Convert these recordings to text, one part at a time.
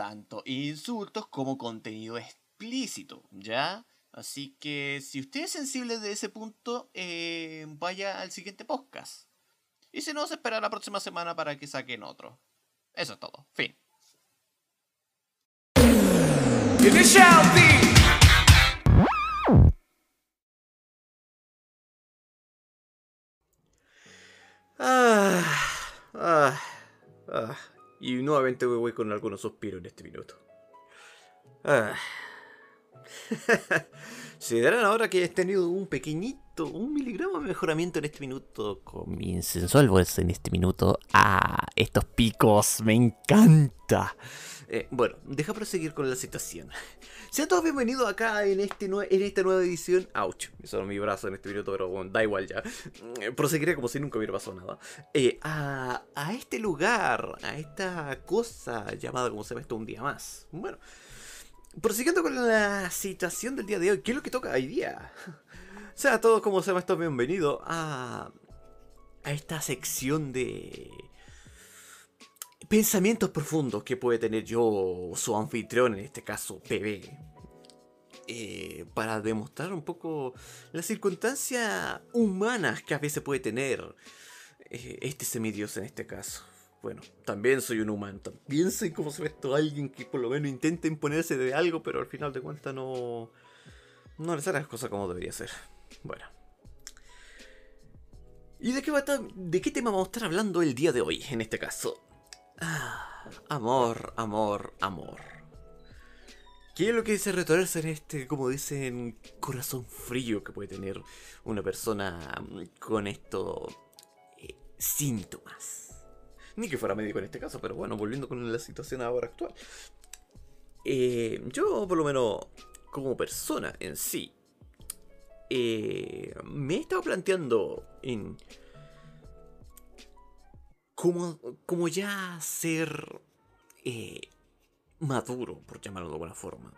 tanto insultos como contenido explícito, ¿ya? Así que si usted es sensible de ese punto, eh, vaya al siguiente podcast. Y si no, se espera la próxima semana para que saquen otro. Eso es todo. Fin. Ah, ah, ah. Y nuevamente voy con algunos suspiros en este minuto. Ah. Se darán ahora que he tenido un pequeñito, un miligramo de mejoramiento en este minuto. Comiencen voz en este minuto. Ah, estos picos, me encanta. Eh, bueno, deja proseguir con la situación. Sean todos bienvenidos acá en, este en esta nueva edición. Ouch, me sonó mi brazo en este minuto, pero bueno, da igual ya. Mm, proseguiré como si nunca hubiera pasado nada. Eh, a, a, este lugar, a esta cosa llamada como se ve esto un día más. Bueno, prosiguiendo con la situación del día de hoy, ¿qué es lo que toca hoy día? Sean todos como se llama esto bienvenidos a, a esta sección de pensamientos profundos que puede tener yo, su anfitrión, en este caso, PB. Eh, para demostrar un poco las circunstancias humanas que a veces puede tener eh, este semidios en este caso. Bueno, también soy un humano, también soy como se ve esto alguien que por lo menos intenta imponerse de algo, pero al final de cuentas no, no le sale las cosas como debería ser. Bueno. ¿Y de qué, va de qué tema vamos a estar hablando el día de hoy, en este caso? Amor, amor, amor. ¿Qué es lo que dice retorcerse en este, como dicen, corazón frío que puede tener una persona con estos eh, síntomas? Ni que fuera médico en este caso, pero bueno, volviendo con la situación ahora actual. Eh, yo, por lo menos, como persona en sí, eh, me he estado planteando en como, ya ser eh, maduro, por llamarlo de alguna forma.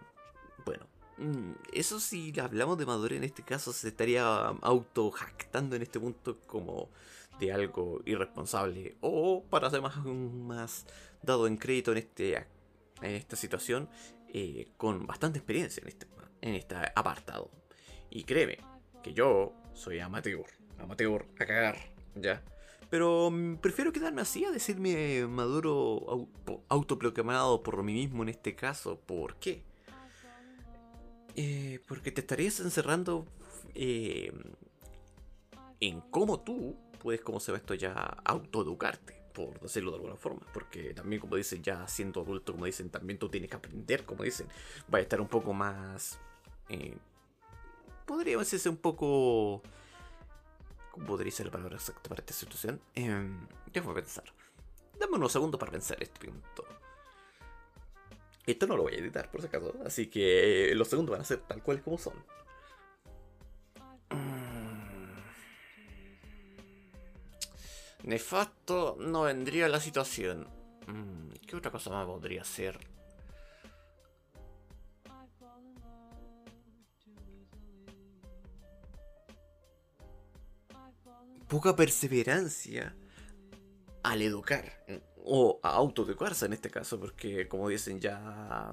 Bueno, mm, eso si hablamos de madurez en este caso, se estaría auto-jactando en este punto como de algo irresponsable. O para ser más, más dado en crédito en, este, en esta situación, eh, con bastante experiencia en este, en este apartado. Y créeme, que yo soy amateur, amateur a cagar, ¿ya? Pero mm, prefiero quedarme así a decirme maduro autoproclamado por mí mismo en este caso. ¿Por qué? Eh, porque te estarías encerrando eh, en cómo tú puedes, como se ve esto ya, autoeducarte, por decirlo de alguna forma. Porque también, como dicen, ya siendo adulto, como dicen, también tú tienes que aprender, como dicen. Va a estar un poco más... Eh, podría decirse un poco ¿Cómo podría ser la palabra exacta para esta situación? Eh, a pensar. Dame unos segundos para pensar este punto. Esto no lo voy a editar, por si acaso. Así que los segundos van a ser tal cual como son. Mm. Nefasto no vendría la situación. Mm, ¿Qué otra cosa más podría ser? Poca perseverancia al educar o a autoeducarse en este caso, porque como dicen ya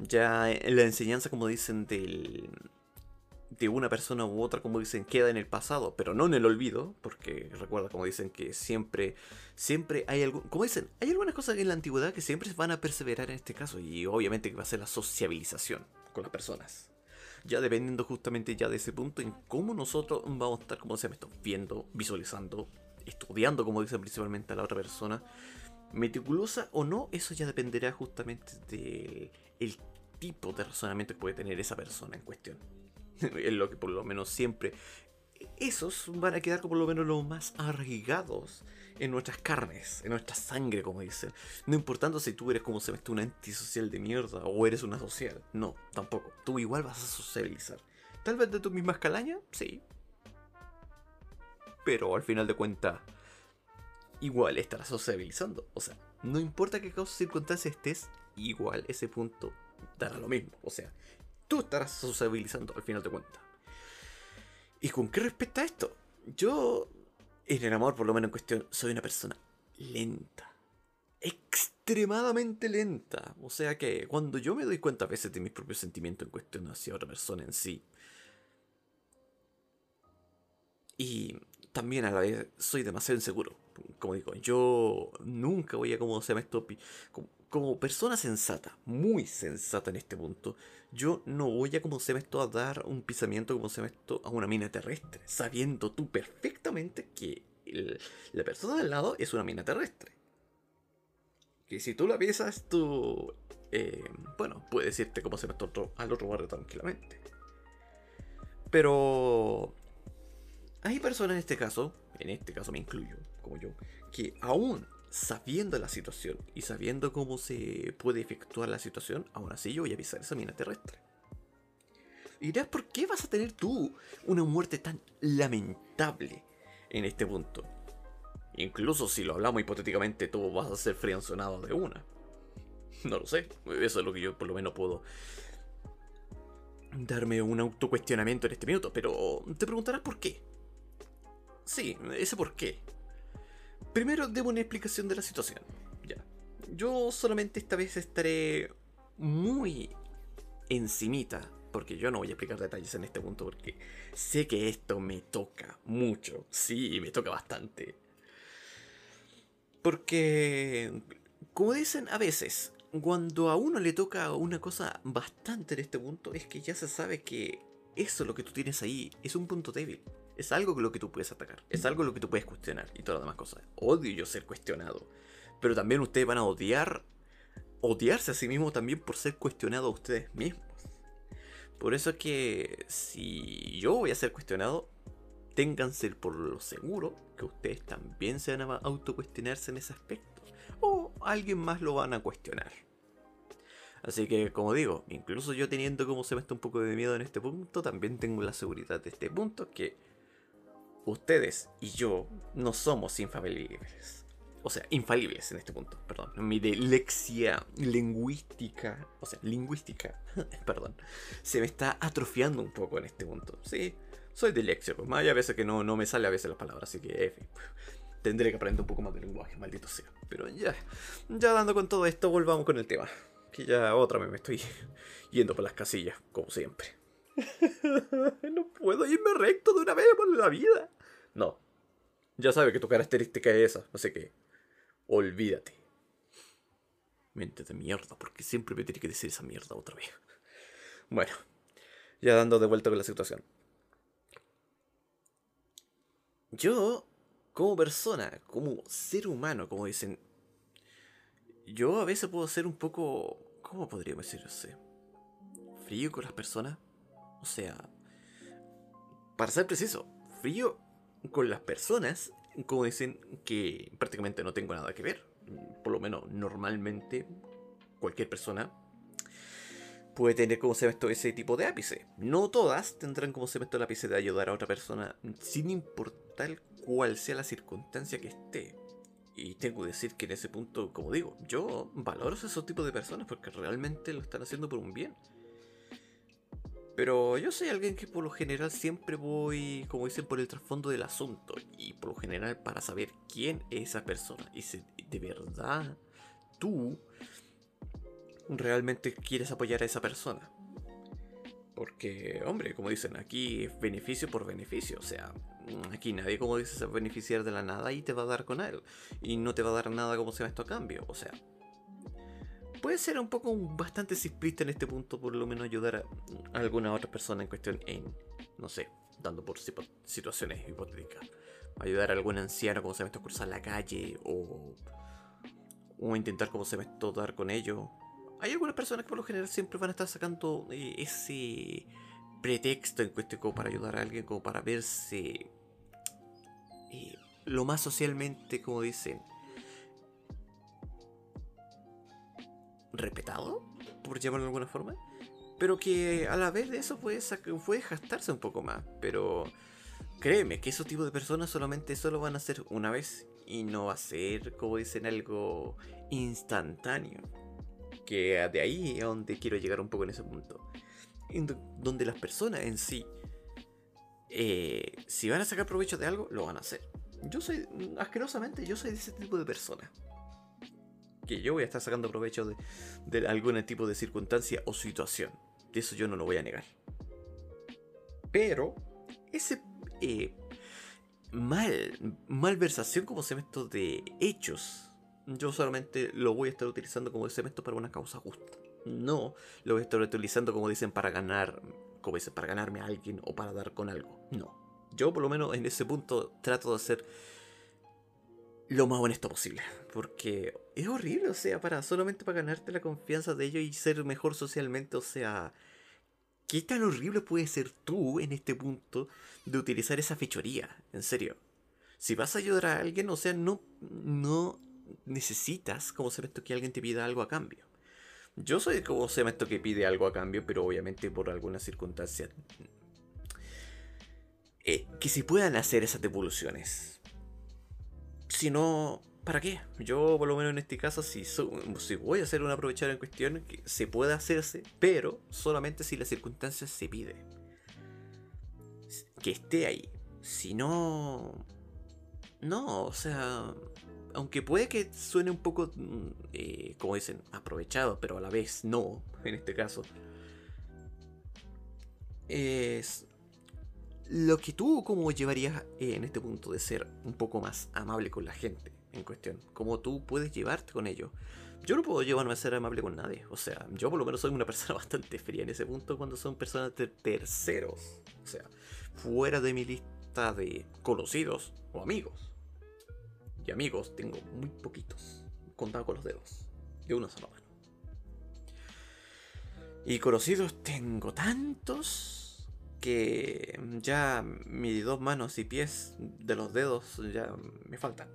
ya la enseñanza como dicen de una persona u otra como dicen queda en el pasado, pero no en el olvido, porque recuerda como dicen que siempre siempre hay algo, como dicen, hay algunas cosas en la antigüedad que siempre van a perseverar en este caso y obviamente que va a ser la sociabilización con las personas ya dependiendo justamente ya de ese punto en cómo nosotros vamos a estar, como se llama esto, viendo, visualizando, estudiando, como dicen principalmente a la otra persona, meticulosa o no, eso ya dependerá justamente del el tipo de razonamiento que puede tener esa persona en cuestión. es lo que por lo menos siempre esos van a quedar como por lo menos los más arraigados en nuestras carnes, en nuestra sangre, como dicen. No importando si tú eres como se mete un antisocial de mierda o eres una social. No, tampoco. Tú igual vas a socializar. Tal vez de tu misma calaña, sí. Pero al final de cuentas, igual estarás socializando. O sea, no importa qué causa circunstancia estés, igual ese punto dará lo mismo. O sea, tú estarás sociabilizando al final de cuentas. ¿Y con qué respecta esto? Yo, en el amor, por lo menos en cuestión, soy una persona lenta. Extremadamente lenta. O sea que cuando yo me doy cuenta a veces de mis propios sentimientos en cuestión hacia otra persona en sí. Y también a la vez soy demasiado inseguro. Como digo, yo nunca voy a como se estopi. Como, como persona sensata, muy sensata en este punto, yo no voy a como se me esto a dar un pisamiento como se me esto a una mina terrestre, sabiendo tú perfectamente que la persona del lado es una mina terrestre. Que si tú la pisas, tú, eh, bueno, puedes irte como se me otro, al otro barrio tranquilamente. Pero hay personas en este caso, en este caso me incluyo, como yo, que aún sabiendo la situación y sabiendo cómo se puede efectuar la situación, aún así yo voy a avisar esa mina terrestre. Y dirás, ¿por qué vas a tener tú una muerte tan lamentable en este punto? Incluso si lo hablamos hipotéticamente, tú vas a ser frianzonado de una. No lo sé, eso es lo que yo por lo menos puedo darme un autocuestionamiento en este minuto, pero te preguntarás por qué. Sí, ese por qué. Primero debo una explicación de la situación. Ya. Yo solamente esta vez estaré muy encimita, porque yo no voy a explicar detalles en este punto, porque sé que esto me toca mucho. Sí, me toca bastante. Porque, como dicen a veces, cuando a uno le toca una cosa bastante en este punto, es que ya se sabe que eso lo que tú tienes ahí es un punto débil. Es algo lo que tú puedes atacar. Es algo lo que tú puedes cuestionar y todas las demás cosas. Odio yo ser cuestionado. Pero también ustedes van a odiar. Odiarse a sí mismos también por ser cuestionado a ustedes mismos. Por eso es que si yo voy a ser cuestionado, ténganse por lo seguro que ustedes también se van a autocuestionarse en ese aspecto. O alguien más lo van a cuestionar. Así que, como digo, incluso yo teniendo como se me está un poco de miedo en este punto, también tengo la seguridad de este punto que ustedes y yo no somos infalibles. O sea, infalibles en este punto, perdón. Mi dilexia lingüística, o sea, lingüística, perdón, se me está atrofiando un poco en este punto. Sí, soy diléxico, más hay a veces que no, no me sale a veces las palabras, así que F. Tendré que aprender un poco más de lenguaje, maldito sea. Pero ya, ya dando con todo esto, volvamos con el tema. Que ya otra vez me estoy yendo por las casillas, como siempre. no puedo irme recto de una vez por la vida. No. Ya sabe que tu característica es esa, así que olvídate. Mente de mierda, porque siempre me tiene que decir esa mierda otra vez. Bueno, ya dando de vuelta con la situación. Yo, como persona, como ser humano, como dicen, yo a veces puedo ser un poco, ¿cómo podríamos decirlo? Frío con las personas. O sea, para ser preciso, frío con las personas, como dicen, que prácticamente no tengo nada que ver. Por lo menos normalmente cualquier persona puede tener como se ve esto ese tipo de ápice. No todas tendrán como se ve esto el ápice de ayudar a otra persona sin importar cuál sea la circunstancia que esté. Y tengo que decir que en ese punto, como digo, yo valoro a esos tipos de personas porque realmente lo están haciendo por un bien. Pero yo soy alguien que por lo general siempre voy, como dicen, por el trasfondo del asunto. Y por lo general para saber quién es esa persona. Y si de verdad tú realmente quieres apoyar a esa persona. Porque, hombre, como dicen, aquí es beneficio por beneficio. O sea, aquí nadie, como dices, se va a beneficiar de la nada y te va a dar con él. Y no te va a dar nada como se va esto a cambio. O sea, puede ser un poco bastante simplista en este punto, por lo menos ayudar a, alguna otra persona en cuestión en, no sé, dando por situaciones hipotéticas. Ayudar a algún anciano como se me está cruzar la calle o, o intentar como se me dar con ellos. Hay algunas personas que por lo general siempre van a estar sacando eh, ese pretexto en cuestión como para ayudar a alguien, como para verse... Eh, lo más socialmente, como dicen, respetado, por llamarlo de alguna forma, pero que a la vez de eso puede, puede gastarse un poco más, pero créeme que esos tipos de personas solamente eso lo van a hacer una vez y no va a ser, como dicen, algo instantáneo. Que de ahí es donde quiero llegar un poco en ese punto. donde las personas en sí, eh, si van a sacar provecho de algo, lo van a hacer. Yo soy, asquerosamente, yo soy de ese tipo de persona. Que yo voy a estar sacando provecho de, algún tipo de circunstancia o situación. De eso yo no lo voy a negar. Pero, ese eh, mal, malversación como cemento de hechos, yo solamente lo voy a estar utilizando como cemento para una causa justa. No lo voy a estar utilizando como dicen para ganar, como dicen, para ganarme a alguien o para dar con algo. No. Yo por lo menos en ese punto trato de hacer lo más honesto posible. Porque es horrible, o sea, para solamente para ganarte la confianza de ellos y ser mejor socialmente, o sea, ¿qué tan horrible puede ser tú en este punto de utilizar esa fechoría? En serio. Si vas a ayudar a alguien, o sea, no, no necesitas como se que alguien te pida algo a cambio. Yo soy como se que pide algo a cambio, pero obviamente por alguna circunstancia. Eh, que se puedan hacer esas devoluciones. Si no, ¿para qué? Yo, por lo menos en este caso, si, voy a hacer un aprovechar en cuestión, se pueda hacerse, pero solamente si la circunstancia se pide. Que esté ahí. Si no. No, o sea. Aunque puede que suene un poco, mm, eh, como dicen, aprovechado, pero a la vez no, en este caso. Es lo que tú como llevarías eh, en este punto de ser un poco más amable con la gente en cuestión. Cómo tú puedes llevarte con ellos. Yo no puedo llevarme a ser amable con nadie. O sea, yo por lo menos soy una persona bastante fría en ese punto cuando son personas de terceros. O sea, fuera de mi lista de conocidos o amigos. Y amigos tengo muy poquitos. Contado con los dedos. De una sola mano. Y conocidos tengo tantos que ya mis dos manos y pies de los dedos ya me faltan.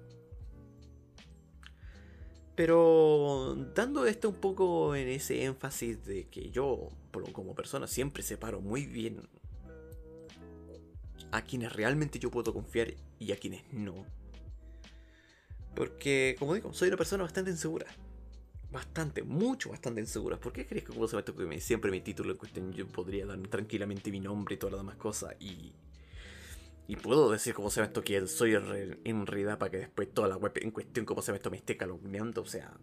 Pero dando esto un poco en ese énfasis de que yo, como persona, siempre separo muy bien a quienes realmente yo puedo confiar y a quienes no. Porque, como digo, soy una persona bastante insegura bastante, mucho, bastante inseguras. ¿Por qué crees que como se me que siempre mi título en cuestión yo podría dar tranquilamente mi nombre y todas las demás cosas? Y, y puedo decir como se me esto que soy en realidad para que después toda la web en cuestión como se me esto me esté calumniando, o sea,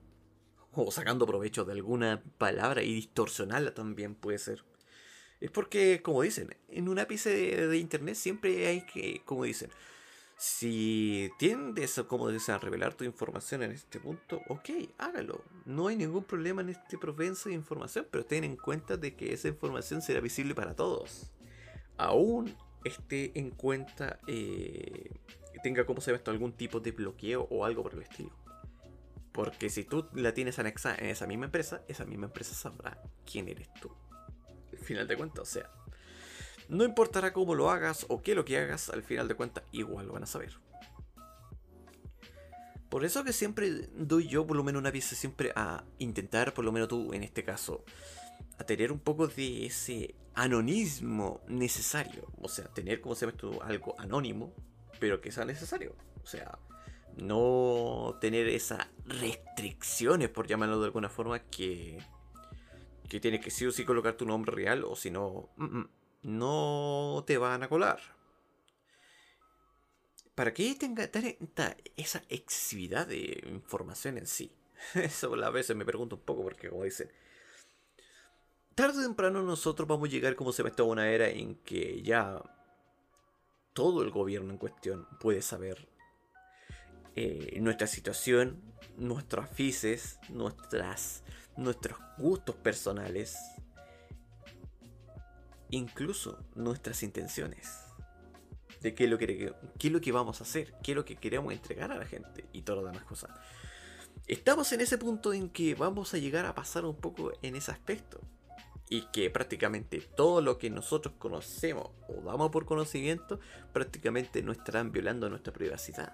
o sacando provecho de alguna palabra y distorsionarla también puede ser. Es porque, como dicen, en un ápice de internet siempre hay que, como dicen, si tiendes, como dices, a revelar tu información en este punto, ok, hágalo. No hay ningún problema en este provenzo de información, pero ten en cuenta de que esa información será visible para todos. Aún esté en cuenta, eh, tenga como se ve esto algún tipo de bloqueo o algo por el estilo. Porque si tú la tienes anexada en esa misma empresa, esa misma empresa sabrá quién eres tú. Al final de cuentas, o sea, no importará cómo lo hagas o qué lo que hagas, al final de cuentas igual lo van a saber. Por eso que siempre doy yo por lo menos una pieza siempre a intentar, por lo menos tú en este caso, a tener un poco de ese anonismo necesario. O sea, tener como se llama algo anónimo, pero que sea necesario. O sea, no tener esas restricciones, por llamarlo de alguna forma, que, que tienes que sí o sí colocar tu nombre real, o si no, mm, mm, no te van a colar. ¿Para qué tenga esa excesividad de información en sí? Eso a veces me pregunto un poco porque como dicen, tarde o temprano nosotros vamos a llegar como se ve a una era en que ya todo el gobierno en cuestión puede saber eh, nuestra situación, nuestros afices, nuestras, nuestros gustos personales, incluso nuestras intenciones. De qué es, lo que, qué es lo que vamos a hacer, qué es lo que queremos entregar a la gente y todas las demás cosas. Estamos en ese punto en que vamos a llegar a pasar un poco en ese aspecto. Y que prácticamente todo lo que nosotros conocemos o damos por conocimiento, prácticamente no estarán violando nuestra privacidad.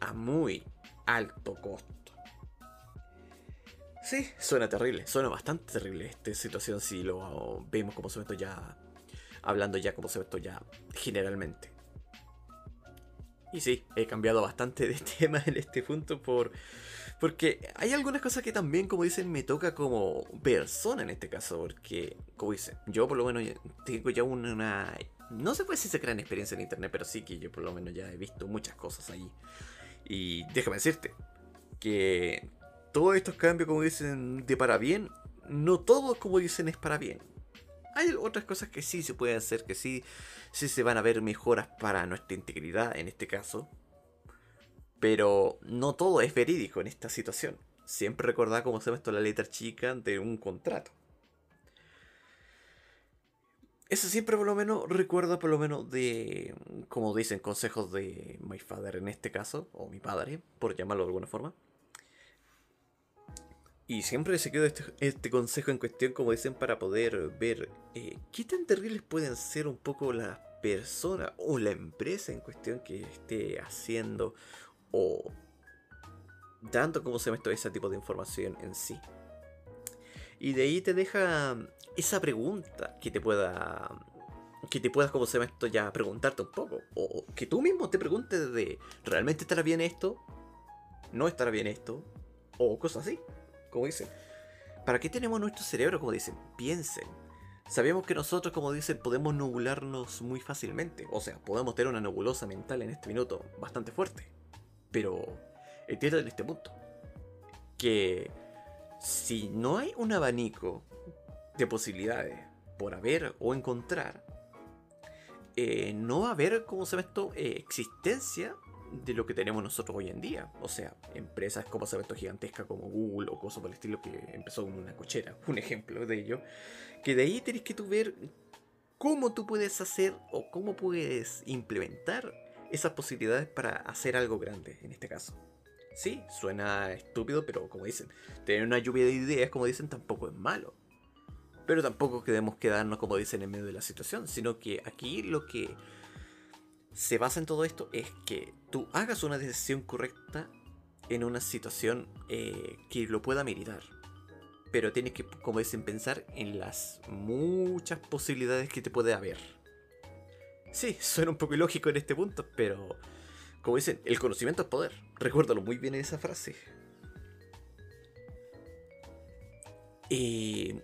a muy alto costo. Sí, suena terrible, suena bastante terrible esta situación si lo vemos como se ve ya, hablando ya como se ve ya generalmente. Y sí, he cambiado bastante de tema en este punto por... Porque hay algunas cosas que también, como dicen, me toca como persona en este caso. Porque, como dicen, yo por lo menos tengo ya una... No se puede decir se gran experiencia en internet, pero sí que yo por lo menos ya he visto muchas cosas ahí. Y déjame decirte que todos estos cambios, como dicen, de para bien, no todos, como dicen, es para bien. Hay otras cosas que sí se pueden hacer, que sí, sí se van a ver mejoras para nuestra integridad en este caso. Pero no todo es verídico en esta situación. Siempre recordad cómo se ve esto la letra chica de un contrato. Eso siempre por lo menos recuerdo por lo menos de, como dicen, consejos de my father en este caso, o mi padre, por llamarlo de alguna forma. Y siempre se quedó este, este, consejo en cuestión, como dicen, para poder ver eh, qué tan terribles pueden ser un poco las personas o la empresa en cuestión que esté haciendo o dando como se me ese tipo de información en sí. Y de ahí te deja esa pregunta que te pueda que te puedas como se esto ya preguntarte un poco o que tú mismo te preguntes de realmente estará bien esto, no estará bien esto o cosas así como dicen. ¿Para qué tenemos nuestro cerebro, como dicen? Piensen. Sabemos que nosotros, como dicen, podemos nubularnos muy fácilmente. O sea, podemos tener una nebulosa mental en este minuto bastante fuerte. Pero entiendan en este punto que si no hay un abanico de posibilidades por haber o encontrar, eh, no va a haber, como se ve esto, eh, existencia de lo que tenemos nosotros hoy en día. O sea, empresas como se esto gigantescas como Google o cosas por el estilo que empezó con una cochera. Un ejemplo de ello. Que de ahí tienes que tú ver cómo tú puedes hacer o cómo puedes implementar esas posibilidades para hacer algo grande en este caso. Sí, suena estúpido, pero como dicen, tener una lluvia de ideas, como dicen, tampoco es malo. Pero tampoco queremos quedarnos, como dicen, en medio de la situación, sino que aquí lo que se basa en todo esto es que tú hagas una decisión correcta en una situación eh, que lo pueda meritar. Pero tienes que, como dicen, pensar en las muchas posibilidades que te puede haber. Sí, suena un poco ilógico en este punto, pero como dicen, el conocimiento es poder. Recuérdalo muy bien en esa frase. Y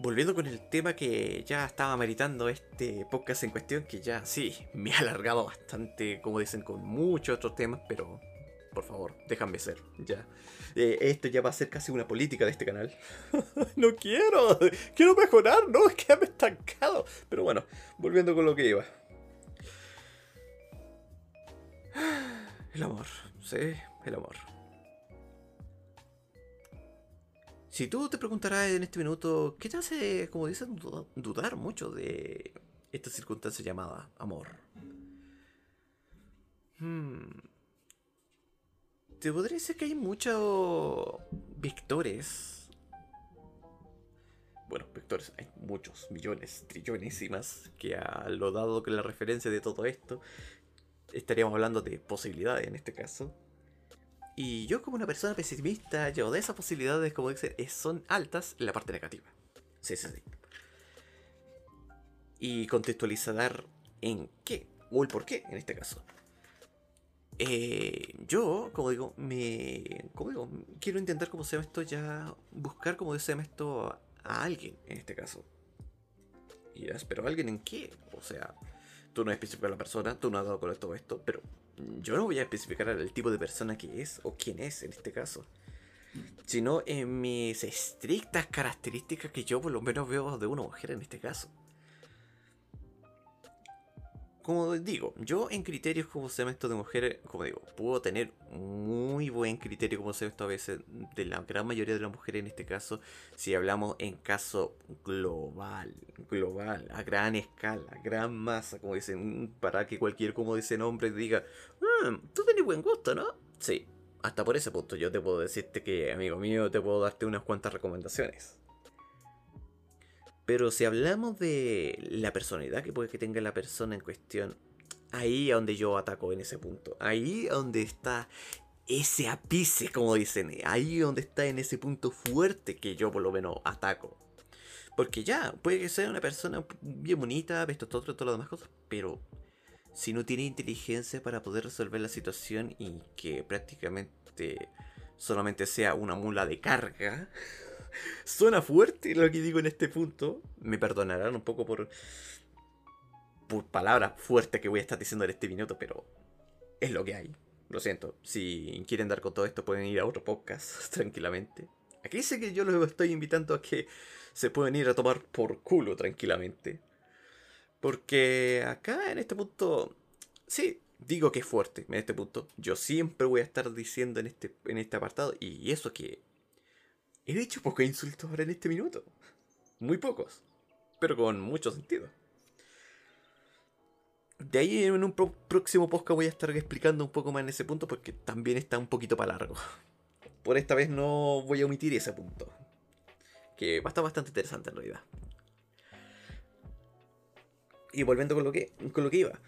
volviendo con el tema que ya estaba meritando este podcast en cuestión, que ya sí, me ha alargado bastante, como dicen, con muchos otros temas, pero por favor, déjame ser, ya. Eh, esto ya va a ser casi una política de este canal. no quiero, quiero mejorar, no, es que me estancado. Pero bueno, volviendo con lo que iba. El amor, sí, el amor. Si tú te preguntarás en este minuto, ¿qué te hace, como dicen, dudar mucho de esta circunstancia llamada amor? Hmm. Te podría decir que hay muchos vectores. Bueno, vectores, hay muchos, millones, trillones y más, que a lo dado con la referencia de todo esto, estaríamos hablando de posibilidades en este caso. Y yo como una persona pesimista, yo de esas posibilidades, como dice, son altas en la parte negativa. Sí, sí, sí. Y contextualizar en qué, o el por qué en este caso. Eh, yo, como digo, me. Como digo, quiero intentar, como se llama esto, ya buscar, como se llama esto, a alguien en este caso. Y pero ¿alguien en qué? O sea, tú no especificas a la persona, tú no has dado con todo esto, pero yo no voy a especificar el tipo de persona que es o quién es en este caso, sino en mis estrictas características que yo por lo menos veo de una mujer en este caso como digo, yo en criterios como esto de mujeres, como digo, puedo tener muy buen criterio como esto a veces de la gran mayoría de las mujeres en este caso, si hablamos en caso global, global, a gran escala, gran masa, como dicen, para que cualquier, como dicen, hombre diga, mm, tú tienes buen gusto, ¿no? Sí, hasta por ese punto yo te puedo decirte que, amigo mío, te puedo darte unas cuantas recomendaciones. Pero si hablamos de la personalidad que puede que tenga la persona en cuestión, ahí es donde yo ataco en ese punto. Ahí es donde está ese ápice, como dicen. Ahí es donde está en ese punto fuerte que yo por lo menos ataco. Porque ya, puede que sea una persona bien bonita, esto, todo, todo, todas las demás cosas, pero si no tiene inteligencia para poder resolver la situación y que prácticamente solamente sea una mula de carga, suena fuerte lo que digo en este punto. Me perdonarán un poco por, por palabras fuertes que voy a estar diciendo en este minuto, pero es lo que hay. Lo siento, si quieren dar con todo esto pueden ir a otro podcast tranquilamente. Aquí sé que yo los estoy invitando a que se pueden ir a tomar por culo tranquilamente. Porque acá en este punto, sí, digo que es fuerte en este punto. Yo siempre voy a estar diciendo en este, en este apartado, y eso que he dicho pocos insultos ahora en este minuto. Muy pocos, pero con mucho sentido. De ahí en un próximo podcast voy a estar explicando un poco más en ese punto porque también está un poquito para largo. Por esta vez no voy a omitir ese punto que va a estar bastante interesante en realidad. Y volviendo con lo que, con lo que iba.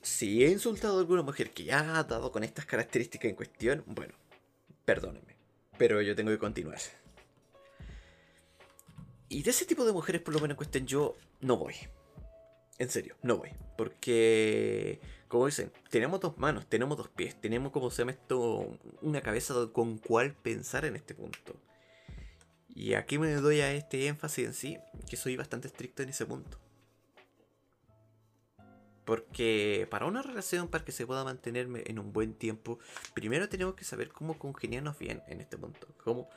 Si he insultado a alguna mujer que ya ha dado con estas características en cuestión, bueno, perdónenme. Pero yo tengo que continuar. Y de ese tipo de mujeres, por lo menos en cuestión, yo no voy. En serio, no voy. Porque, como dicen, tenemos dos manos, tenemos dos pies, tenemos, como se llama esto, una cabeza con cual pensar en este punto. Y aquí me doy a este énfasis en sí, que soy bastante estricto en ese punto. Porque para una relación, para que se pueda mantenerme en un buen tiempo, primero tenemos que saber cómo congeniarnos bien en este punto. Cómo,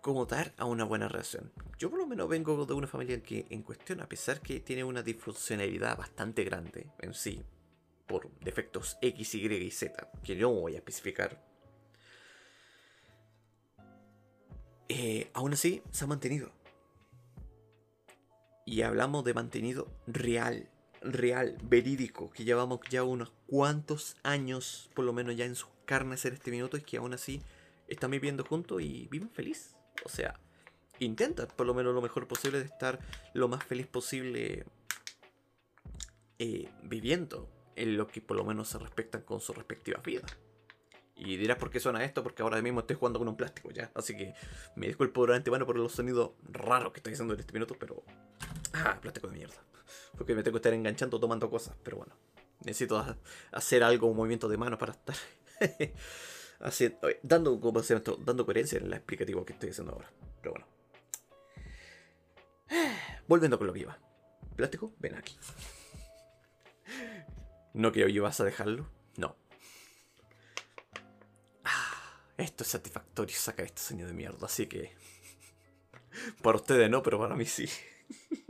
cómo dar a una buena relación. Yo por lo menos vengo de una familia que en cuestión, a pesar que tiene una disfuncionalidad bastante grande en sí, por defectos X, Y y Z, que no voy a especificar, Eh, aún así se ha mantenido. Y hablamos de mantenido real, real, verídico, que llevamos ya unos cuantos años, por lo menos ya en sus carnes en este minuto, y que aún así están viviendo juntos y viven feliz. O sea, intentan por lo menos lo mejor posible de estar lo más feliz posible eh, viviendo en lo que por lo menos se respectan con sus respectivas vidas. Y dirás por qué suena esto, porque ahora mismo estoy jugando con un plástico ya. Así que me disculpo de antemano por los sonidos raros que estoy haciendo en este minuto, pero. Ah, plástico de mierda. Porque me tengo que estar enganchando tomando cosas, pero bueno. Necesito hacer algo, un movimiento de manos para estar dando, dando coherencia en el explicativo que estoy haciendo ahora. Pero bueno. Volviendo con lo que iba. Plástico, ven aquí. No creo que vas a dejarlo. No. Esto es satisfactorio sacar este sueño de mierda, así que. Para ustedes no, pero para mí sí.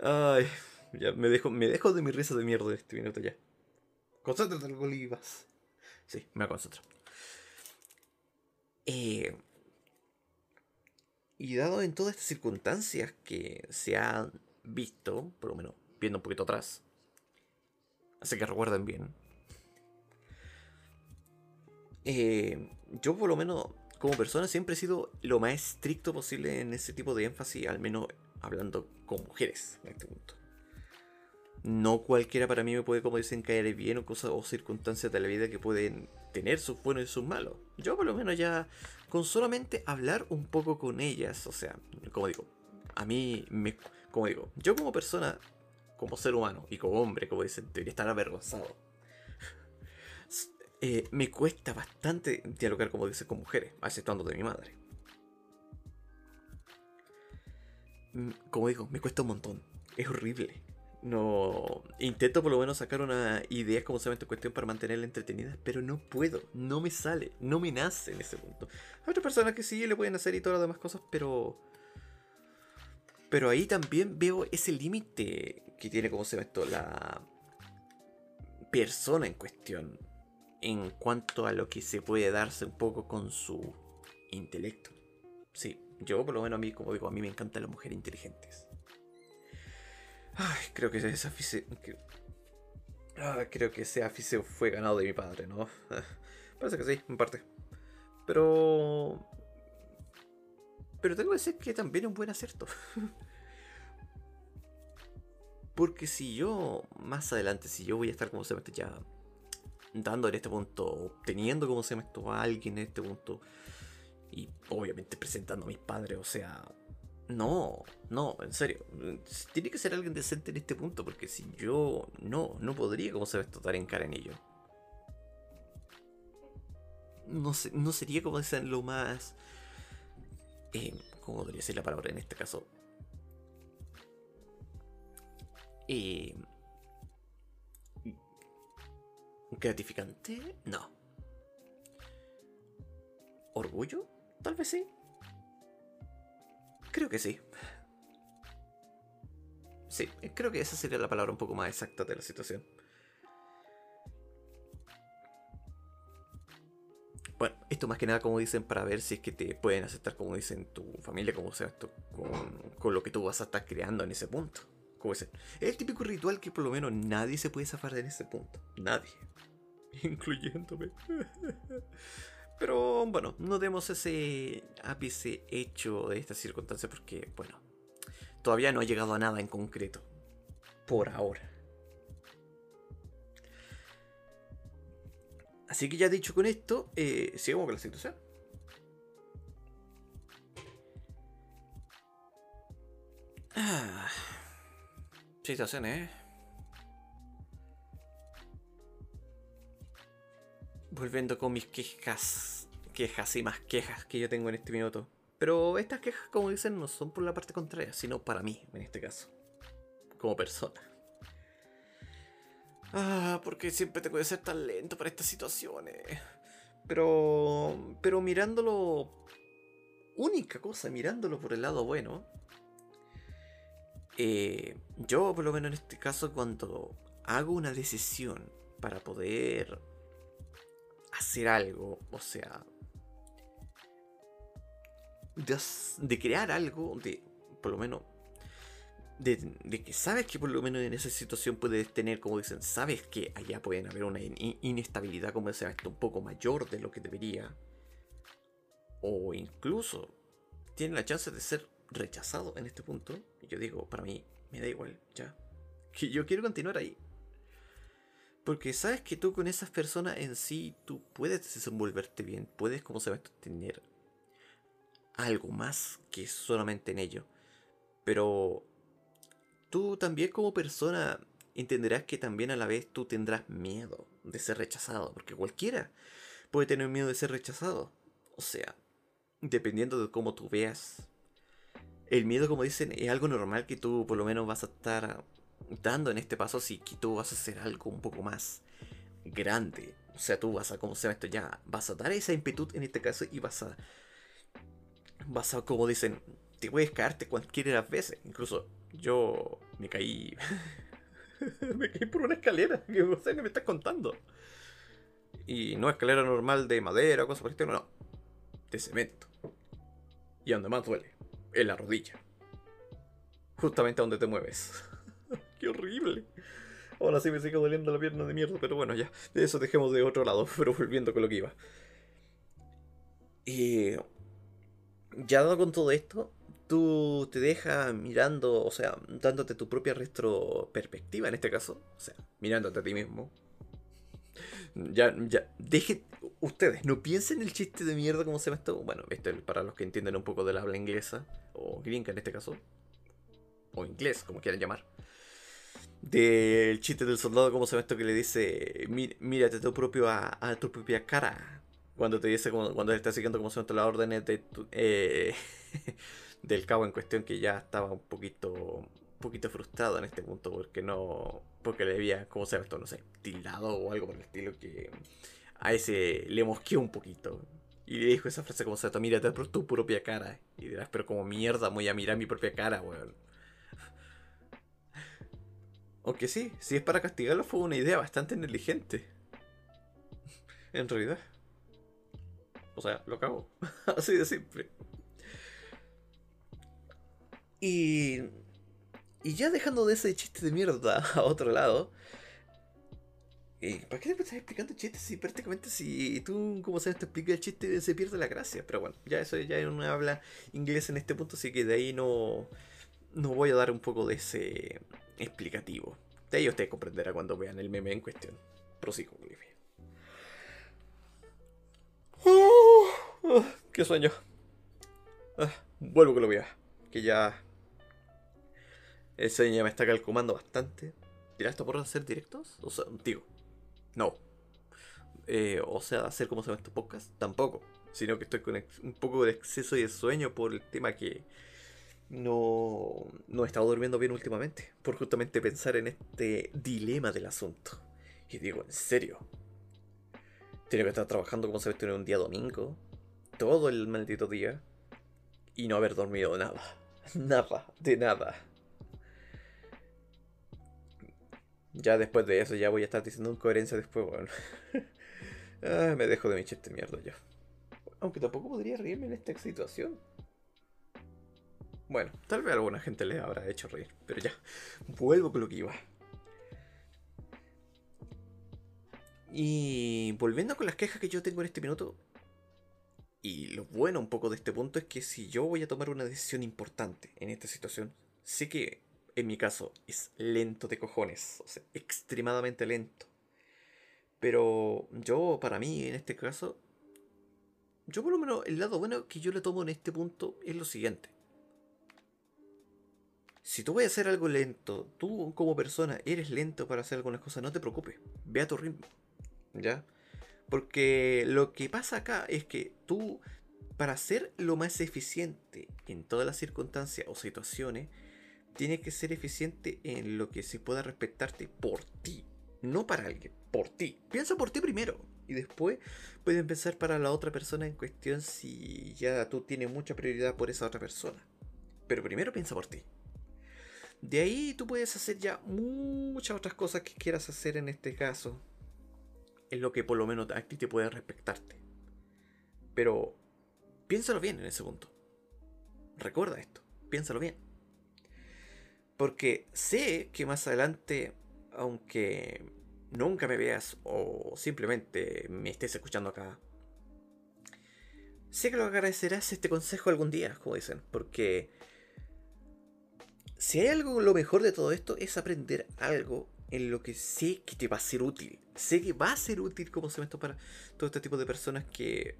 Ay, ya me dejo, me dejo de mi risa de mierda este minuto ya. Concéntrate, Golivas. Sí, me concentrar. Eh, y dado en todas estas circunstancias que se han visto, por lo menos viendo un poquito atrás, así que recuerden bien, eh, yo por lo menos como persona siempre he sido lo más estricto posible en ese tipo de énfasis, al menos hablando con mujeres en este punto. No cualquiera para mí me puede, como dicen, caer bien o cosas o circunstancias de la vida que pueden tener sus buenos y sus malos. Yo por lo menos ya con solamente hablar un poco con ellas, o sea, como digo, a mí me, como digo, yo como persona, como ser humano y como hombre, como dicen, debería estar avergonzado eh, me cuesta bastante dialogar, como dice, con mujeres, aceptando de mi madre. Como digo, me cuesta un montón. Es horrible. No. Intento por lo menos sacar una idea como esta cuestión para mantenerla entretenida, pero no puedo, no me sale, no me nace en ese punto. Hay otras personas que sí le pueden hacer y todas las demás cosas, pero. Pero ahí también veo ese límite que tiene, como se llama esto, la persona en cuestión en cuanto a lo que se puede darse un poco con su intelecto. Sí, yo por lo menos a mí, como digo, a mí me encantan las mujeres inteligentes. Ay, creo que ese afición... creo que ese afición fue ganado de mi padre, ¿no? Parece que sí, en parte. Pero... Pero tengo que decir que también es un buen acierto. Porque si yo, más adelante, si yo voy a estar como se me ya dando en este punto, obteniendo como se me esto a alguien en este punto, y obviamente presentando a mis padres, o sea, no, no, en serio, tiene que ser alguien decente en este punto, porque si yo no, no podría como se me estar en cara en ello. No, sé, no sería como dicen lo más... Eh, ¿Cómo podría ser la palabra en este caso? Eh, ¿Gratificante? No. ¿Orgullo? Tal vez sí. Creo que sí. Sí, creo que esa sería la palabra un poco más exacta de la situación. Bueno, esto más que nada como dicen para ver si es que te pueden aceptar como dicen tu familia, como sea esto, con, con lo que tú vas a estar creando en ese punto. Como es el típico ritual que por lo menos nadie se puede zafar en ese punto. Nadie. Incluyéndome. Pero bueno, no demos ese ápice hecho de esta circunstancia porque, bueno, todavía no ha llegado a nada en concreto. Por ahora. Así que ya dicho con esto, eh, sigamos con la situación. Ah situaciones, ¿eh? Volviendo con mis quejas, quejas y más quejas que yo tengo en este minuto. Pero estas quejas, como dicen, no son por la parte contraria, sino para mí, en este caso. Como persona. Ah, porque siempre tengo que ser tan lento para estas situaciones. Pero. Pero mirándolo. Única cosa, mirándolo por el lado bueno. Eh, yo, por lo menos en este caso, cuando hago una decisión para poder hacer algo, o sea, de, crear algo, de por lo menos, de, que sabes que por lo menos en esa situación puedes tener, como dicen, sabes que allá pueden haber una inestabilidad, como se esto, un poco mayor de lo que debería, o incluso tiene la chance de ser rechazado en este punto, y yo digo, para mí me da igual, ya. Que yo quiero continuar ahí. Porque sabes que tú con esas personas en sí, tú puedes desenvolverte bien, puedes, como sabes, tener algo más que solamente en ello. Pero tú también como persona entenderás que también a la vez tú tendrás miedo de ser rechazado, porque cualquiera puede tener miedo de ser rechazado. O sea, dependiendo de cómo tú veas el miedo, como dicen, es algo normal que tú por lo menos vas a estar dando en este paso si tú vas a hacer algo un poco más grande. O sea, tú vas a, como se llama esto ya, vas a dar esa impetud en este caso y vas a, vas a, como dicen, te puedes caerte cualquiera de las veces. Incluso yo me caí, me caí por una escalera, que o sea, que me estás contando. Y no escalera normal de madera o cosas por el estilo, no, de cemento. Y donde más duele en la rodilla. Justamente donde te mueves. Horrible. Ahora sí me sigue doliendo la pierna de mierda, pero bueno, ya. De eso dejemos de otro lado, pero volviendo con lo que iba. Y. Ya dado con todo esto, tú te dejas mirando, o sea, dándote tu propia retroperspectiva en este caso, o sea, mirándote a ti mismo. Ya, ya, deje, ustedes, no piensen el chiste de mierda como se llama esto. Bueno, esto es para los que entienden un poco del habla inglesa, o gringa en este caso, o inglés, como quieran llamar. Del chiste del soldado, como se llama esto, que le dice, mírate tu propio a, tu propia cara. Cuando te dice, cuando, él está siguiendo como se llama las órdenes de eh, del cabo en cuestión, que ya estaba un poquito, un poquito frustrado en este punto, porque no, porque le había, como se llama esto, no sé, tildado o algo por el estilo que a ese le mosqueó un poquito. Y le dijo esa frase como se mírate por tu propia cara. Y dirás, pero como mierda voy a mirar mi propia cara, weón. Aunque sí, si es para castigarlo fue una idea bastante negligente. en realidad. O sea, lo cago. Así de simple. Y... Y ya dejando de ese chiste de mierda a otro lado, eh, ¿Para qué te estás explicando chistes si prácticamente si tú, como sabes, te explicas el chiste se pierde la gracia? Pero bueno, ya eso ya no habla inglés en este punto, así que de ahí no, no voy a dar un poco de ese explicativo. De ahí usted comprenderá cuando vean el meme en cuestión. Prosigo, Olivia. ¡Qué sueño! Ah, vuelvo con lo voy Que ya. El sueño ya me está calcumando bastante. ¿Dirá esto por hacer directos? O sea, digo. No. Eh, o sea, hacer como se llama estos podcast. Tampoco. Sino que estoy con un poco de exceso de sueño por el tema que no, no he estado durmiendo bien últimamente. Por justamente pensar en este dilema del asunto. Y digo, en serio. Tengo que estar trabajando como se un día domingo. Todo el maldito día. Y no haber dormido nada. Nada, de nada. Ya después de eso ya voy a estar diciendo incoherencia después, bueno. ah, me dejo de mi chiste mierda yo. Aunque tampoco podría reírme en esta situación. Bueno, tal vez alguna gente le habrá hecho reír, pero ya, vuelvo con lo que iba. Y volviendo con las quejas que yo tengo en este minuto, y lo bueno un poco de este punto es que si yo voy a tomar una decisión importante en esta situación, sé que en mi caso es lento de cojones, o sea, extremadamente lento. Pero yo, para mí, en este caso, yo por lo menos el lado bueno que yo le tomo en este punto es lo siguiente si tú vas a hacer algo lento, tú como persona eres lento para hacer algunas cosas, no te preocupes, ve a tu ritmo, ¿ya? Porque lo que pasa acá es que tú, para ser lo más eficiente en todas las circunstancias o situaciones, tienes que ser eficiente en lo que se pueda respetarte por ti, no para alguien, por ti. Piensa por ti primero y después puedes empezar para la otra persona en cuestión si ya tú tienes mucha prioridad por esa otra persona. Pero primero piensa por ti. De ahí tú puedes hacer ya muchas otras cosas que quieras hacer en este caso. Es lo que por lo menos a ti te puede respectarte. Pero piénsalo bien en ese punto. Recuerda esto, piénsalo bien. Porque sé que más adelante, aunque nunca me veas o simplemente me estés escuchando acá, sé que lo agradecerás este consejo algún día, como dicen, porque si hay algo, lo mejor de todo esto es aprender algo en lo que sé que te va a ser útil. Sé que va a ser útil como se para todo este tipo de personas que,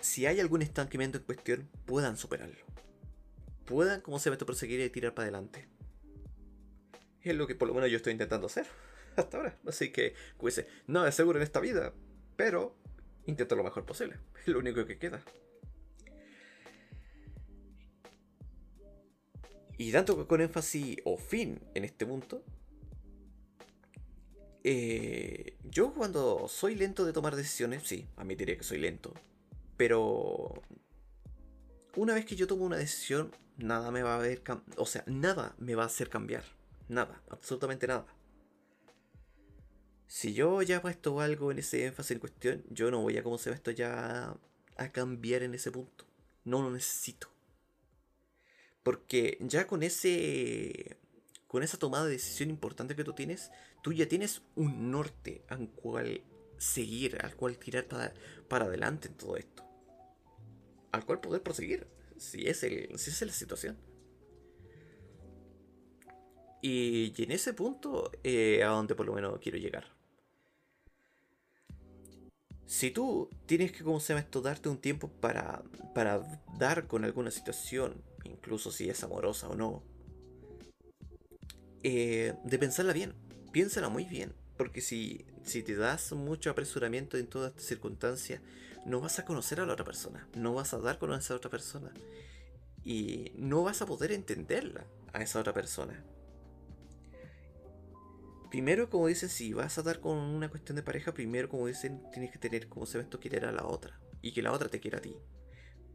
si hay algún estancamiento en cuestión, puedan superarlo. Puedan, como se proseguir y tirar para adelante. Es lo que por lo menos yo estoy intentando hacer hasta ahora. Así que, pues, no es seguro en esta vida, pero intento lo mejor posible. Es lo único que queda. Y tanto con énfasis o fin en este punto, eh, yo cuando soy lento de tomar decisiones, sí, admitiré que soy lento, pero una vez que yo tomo una decisión, nada me va a ver, o sea, nada me va a hacer cambiar, nada, absolutamente nada. Si yo ya he puesto algo en ese énfasis en cuestión, yo no voy a, como se ve esto, ya a cambiar en ese punto. No lo necesito. Porque ya con ese. Con esa tomada de decisión importante que tú tienes, tú ya tienes un norte al cual seguir, al cual tirar para, adelante en todo esto. Al cual poder proseguir, si es, el, si es la situación. Y, en ese punto, eh, a donde por lo menos quiero llegar. Si tú tienes que, como se llama esto, darte un tiempo para, para dar con alguna situación, incluso si es amorosa o no, eh, de pensarla bien, piénsala muy bien, porque si, si te das mucho apresuramiento en todas estas circunstancias, no vas a conocer a la otra persona, no vas a dar con esa otra persona y no vas a poder entenderla a esa otra persona. Primero, como dicen, si vas a dar con una cuestión de pareja, primero, como dicen, tienes que tener, como se ve esto, querer a la otra y que la otra te quiera a ti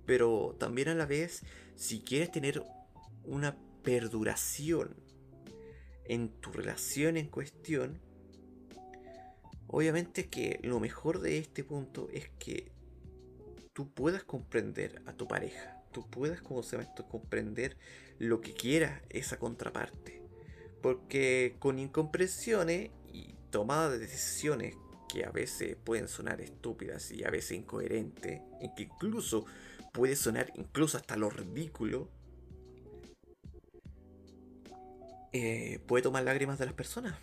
pero también a la vez, si quieres tener una perduración en tu relación en cuestión, obviamente que lo mejor de este punto es que tú puedas comprender a tu pareja, tú puedas, como se llama esto, comprender lo que quiera esa contraparte. Porque con incomprensiones y tomada de decisiones que a veces pueden sonar estúpidas y a veces incoherentes, y que incluso puede sonar incluso hasta lo ridículo, eh, puede tomar lágrimas de las personas.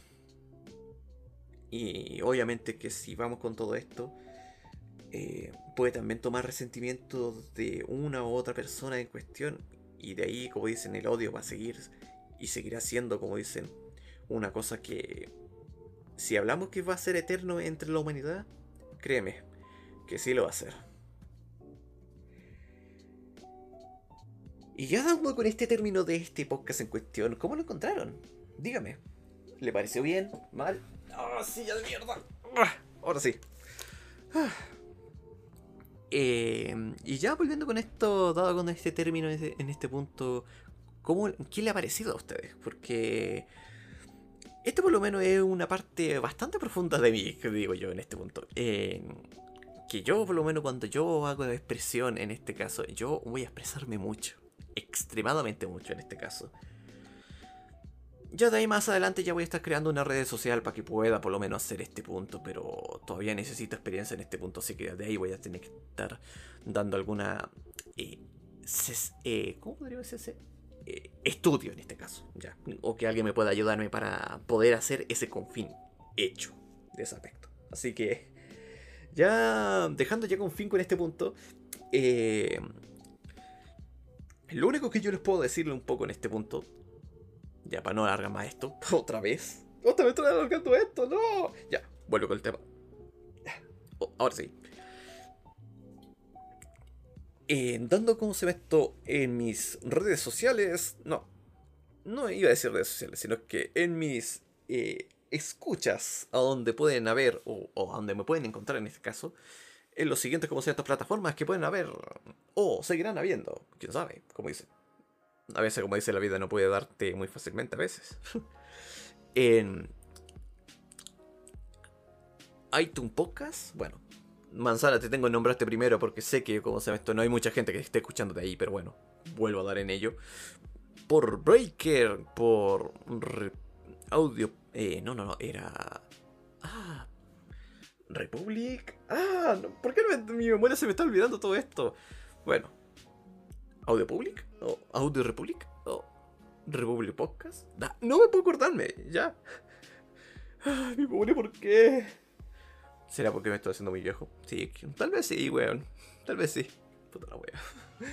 Y obviamente que si vamos con todo esto, eh, puede también tomar resentimiento de una u otra persona en cuestión. Y de ahí, como dicen, el odio va a seguir y seguirá siendo, como dicen, una cosa que si hablamos que va a ser eterno entre la humanidad, créeme, que sí lo va a ser. Y ya dando con este término de este podcast en cuestión, ¿cómo lo encontraron? Dígame. ¿Le pareció bien? ¿Mal? ¡Ah, silla de mierda! Ah, ahora sí. Ah. Eh, y ya volviendo con esto, dado con este término en este punto, ¿cómo, ¿qué le ha parecido a ustedes? Porque esto por lo menos es una parte bastante profunda de mí, que digo yo en este punto. Eh, que yo por lo menos cuando yo hago expresión en este caso, yo voy a expresarme mucho extremadamente mucho en este caso. Ya de ahí más adelante ya voy a estar creando una red social para que pueda por lo menos hacer este punto, pero todavía necesito experiencia en este punto, así que de ahí voy a tener que estar dando alguna... Eh, eh, ¿Cómo podría decirse? Eh, estudio en este caso, ya. O que alguien me pueda ayudarme para poder hacer ese confín hecho de ese aspecto. Así que ya dejando ya con fin con este punto, eh, lo único que yo les puedo decirle un poco en este punto, ya para no alargar más esto, otra vez. Otra vez estoy alargando esto, no. Ya, vuelvo con el tema. Oh, ahora sí. Eh, dando como se ve esto en mis redes sociales, no, no iba a decir redes sociales, sino que en mis eh, escuchas a donde pueden haber, o, o, a donde me pueden encontrar en este caso, en los siguientes como estas plataformas que pueden haber o seguirán habiendo, quién sabe, como dice. A veces, como dice la vida, no puede darte muy fácilmente, a veces. en iTunes Podcast, bueno, Manzana, te tengo que nombrarte primero porque sé que, como se esto, no hay mucha gente que esté escuchando de ahí, pero bueno, vuelvo a dar en ello. Por Breaker, por Audio. Eh, no, no, no, era. Ah, Republic. Ah, ¿por qué mi memoria se me está olvidando todo esto? Bueno, Audio Public o Audio Republic o Republic Podcast. no me puedo acordarme, ya. Ah, mi pobre, ¿por qué? ¿Será porque me estoy haciendo muy viejo? Sí, tal vez sí, weón. Tal vez sí. Puta la wea.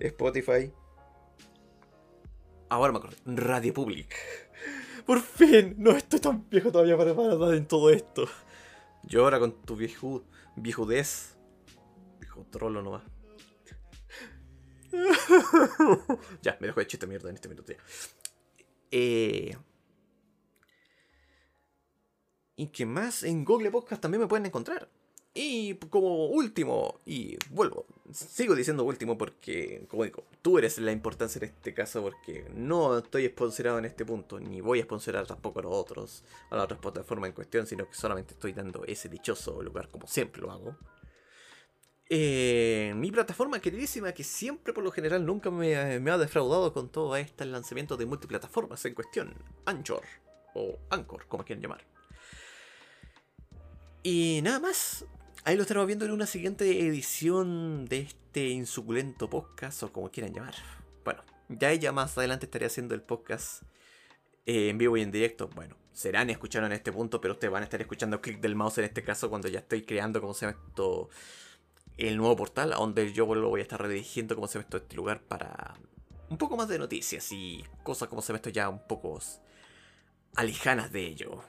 Spotify. Ahora me acuerdo. Radio Public. Por fin, no estoy tan viejo todavía para parar en todo esto. Llora con tu vieju, viejudez. Viejo trolo nomás. ya, me dejo de chiste mierda en este minuto Eh... ¿Y qué más? En Google Podcast también me pueden encontrar. Y como último, y vuelvo, sigo diciendo último porque, como digo, tú eres la importancia en este caso porque no estoy sponsorado en este punto, ni voy a sponsorar tampoco a los otros, a las otras plataformas en cuestión, sino que solamente estoy dando ese dichoso lugar como siempre lo hago. Eh, mi plataforma queridísima que siempre por lo general nunca me, me ha defraudado con todo este lanzamiento de multiplataformas en cuestión, Anchor o Anchor, como quieran llamar. Y nada más, Ahí lo estaremos viendo en una siguiente edición de este insuculento podcast o como quieran llamar. Bueno, ya ella más adelante estaré haciendo el podcast eh, en vivo y en directo. Bueno, serán escucharon en este punto, pero ustedes van a estar escuchando clic del mouse en este caso cuando ya estoy creando, como se llama esto, el nuevo portal, donde yo lo voy a estar redirigiendo, como se llama esto, este lugar para un poco más de noticias y cosas como se llama esto ya un poco alejanas de ello.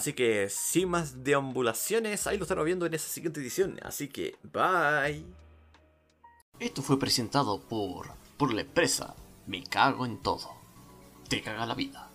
Así que sin más deambulaciones, ahí lo estaremos viendo en esa siguiente edición. Así que, bye. Esto fue presentado por, por la empresa Me Cago en Todo. Te caga la vida.